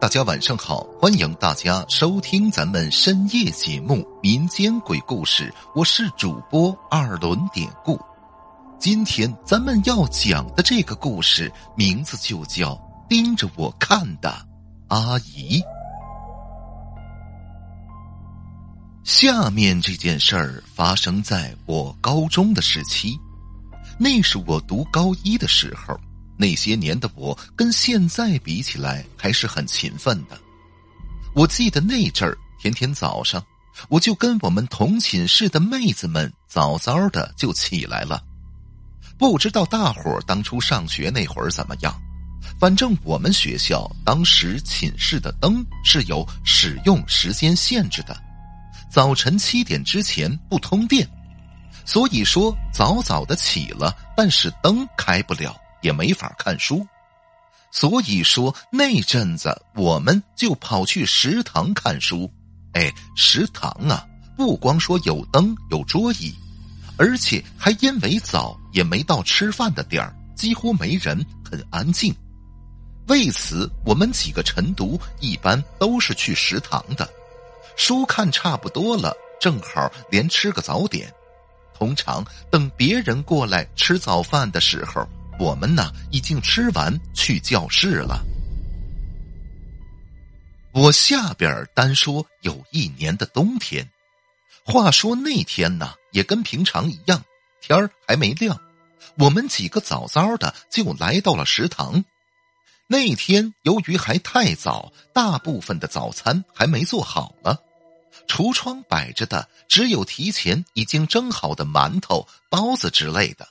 大家晚上好，欢迎大家收听咱们深夜节目《民间鬼故事》，我是主播二轮典故。今天咱们要讲的这个故事名字就叫《盯着我看的阿姨》。下面这件事儿发生在我高中的时期，那是我读高一的时候。那些年的我跟现在比起来还是很勤奋的。我记得那阵儿，天天早上我就跟我们同寝室的妹子们早早的就起来了。不知道大伙儿当初上学那会儿怎么样，反正我们学校当时寝室的灯是有使用时间限制的，早晨七点之前不通电，所以说早早的起了，但是灯开不了。也没法看书，所以说那阵子我们就跑去食堂看书。哎，食堂啊，不光说有灯有桌椅，而且还因为早也没到吃饭的点儿，几乎没人，很安静。为此，我们几个晨读一般都是去食堂的，书看差不多了，正好连吃个早点。通常等别人过来吃早饭的时候。我们呢，已经吃完去教室了。我下边单说有一年的冬天，话说那天呢，也跟平常一样，天儿还没亮，我们几个早早的就来到了食堂。那天由于还太早，大部分的早餐还没做好了，橱窗摆着的只有提前已经蒸好的馒头、包子之类的。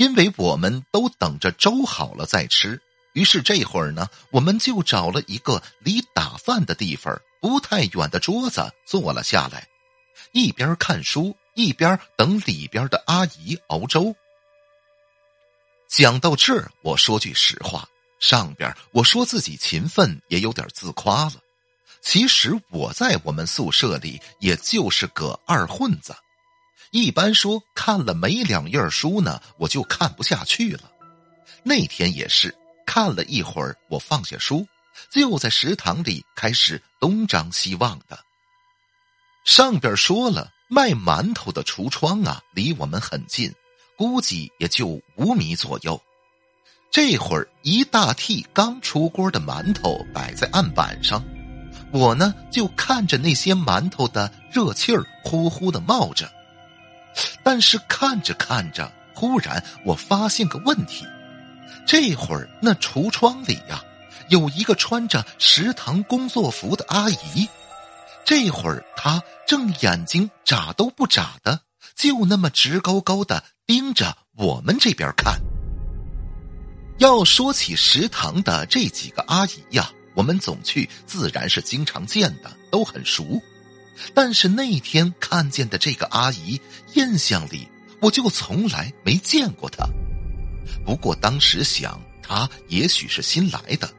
因为我们都等着粥好了再吃，于是这会儿呢，我们就找了一个离打饭的地方不太远的桌子坐了下来，一边看书一边等里边的阿姨熬粥。讲到这儿，我说句实话，上边我说自己勤奋也有点自夸了，其实我在我们宿舍里也就是个二混子。一般说，看了没两页书呢，我就看不下去了。那天也是看了一会儿，我放下书，就在食堂里开始东张西望的。上边说了，卖馒头的橱窗啊，离我们很近，估计也就五米左右。这会儿一大屉刚出锅的馒头摆在案板上，我呢就看着那些馒头的热气儿呼呼的冒着。但是看着看着，忽然我发现个问题：这会儿那橱窗里呀，有一个穿着食堂工作服的阿姨。这会儿她正眼睛眨都不眨的，就那么直勾勾的盯着我们这边看。要说起食堂的这几个阿姨呀，我们总去，自然是经常见的，都很熟。但是那天看见的这个阿姨，印象里我就从来没见过她。不过当时想，她也许是新来的，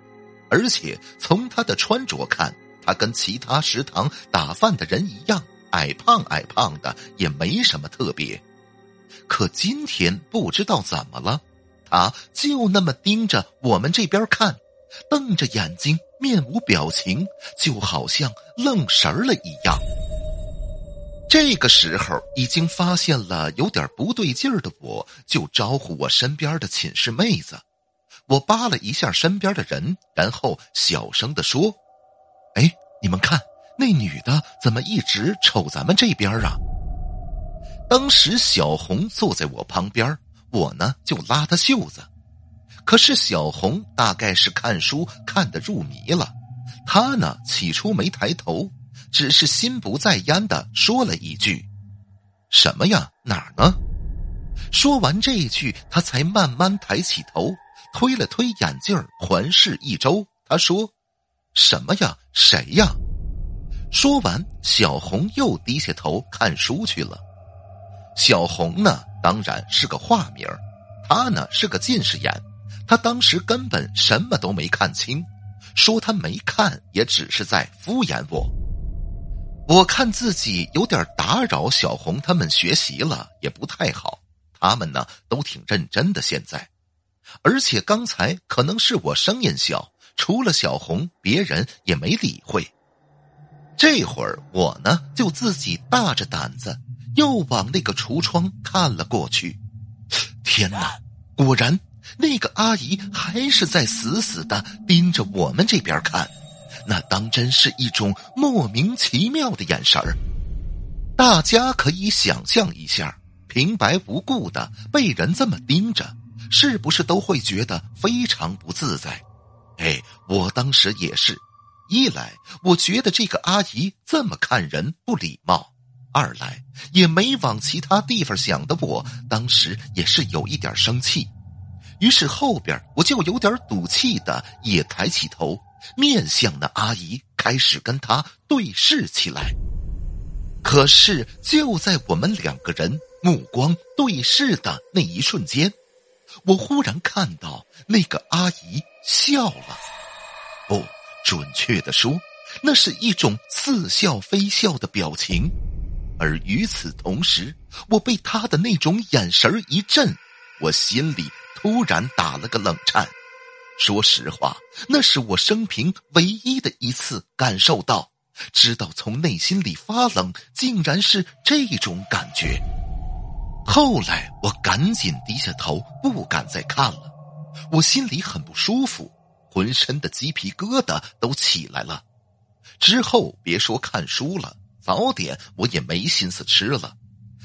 而且从她的穿着看，她跟其他食堂打饭的人一样，矮胖矮胖的，也没什么特别。可今天不知道怎么了，她就那么盯着我们这边看，瞪着眼睛。面无表情，就好像愣神了一样。这个时候，已经发现了有点不对劲儿的我，就招呼我身边的寝室妹子。我扒了一下身边的人，然后小声的说：“哎，你们看，那女的怎么一直瞅咱们这边啊？”当时小红坐在我旁边，我呢就拉她袖子。可是小红大概是看书看得入迷了，她呢起初没抬头，只是心不在焉的说了一句：“什么呀？哪儿呢？”说完这一句，她才慢慢抬起头，推了推眼镜环视一周。她说：“什么呀？谁呀？”说完，小红又低下头看书去了。小红呢，当然是个化名她呢是个近视眼。他当时根本什么都没看清，说他没看也只是在敷衍我。我看自己有点打扰小红他们学习了，也不太好。他们呢都挺认真的，现在，而且刚才可能是我声音小，除了小红，别人也没理会。这会儿我呢，就自己大着胆子又往那个橱窗看了过去。天哪！果然，那个阿姨还是在死死的盯着我们这边看，那当真是一种莫名其妙的眼神儿。大家可以想象一下，平白无故的被人这么盯着，是不是都会觉得非常不自在？哎，我当时也是。一来，我觉得这个阿姨这么看人不礼貌；二来，也没往其他地方想的，我当时也是有一点生气。于是后边我就有点赌气的也抬起头，面向那阿姨，开始跟她对视起来。可是就在我们两个人目光对视的那一瞬间，我忽然看到那个阿姨笑了。不。准确的说，那是一种似笑非笑的表情，而与此同时，我被他的那种眼神一震，我心里突然打了个冷颤。说实话，那是我生平唯一的一次感受到，知道从内心里发冷，竟然是这种感觉。后来我赶紧低下头，不敢再看了，我心里很不舒服。浑身的鸡皮疙瘩都起来了。之后别说看书了，早点我也没心思吃了。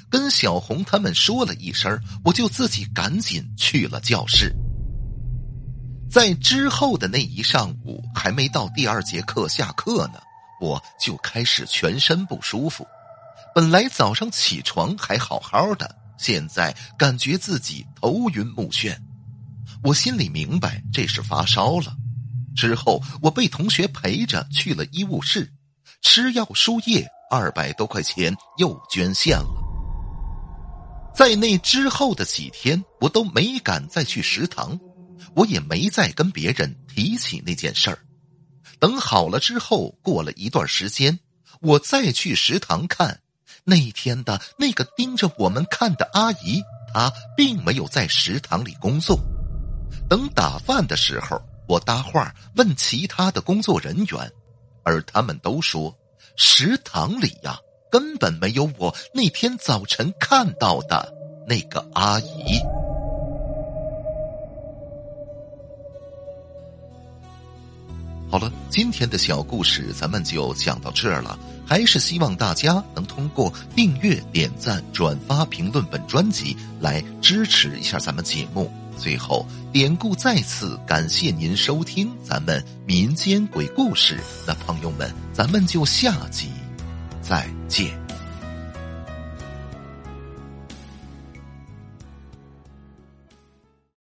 跟小红他们说了一声，我就自己赶紧去了教室。在之后的那一上午，还没到第二节课下课呢，我就开始全身不舒服。本来早上起床还好好的，现在感觉自己头晕目眩。我心里明白这是发烧了，之后我被同学陪着去了医务室，吃药输液，二百多块钱又捐献了。在那之后的几天，我都没敢再去食堂，我也没再跟别人提起那件事儿。等好了之后，过了一段时间，我再去食堂看，那天的那个盯着我们看的阿姨，她并没有在食堂里工作。等打饭的时候，我搭话问其他的工作人员，而他们都说食堂里呀根本没有我那天早晨看到的那个阿姨。好了，今天的小故事咱们就讲到这儿了，还是希望大家能通过订阅、点赞、转发、评论本专辑来支持一下咱们节目。最后，典故再次感谢您收听咱们民间鬼故事。那朋友们，咱们就下集再借。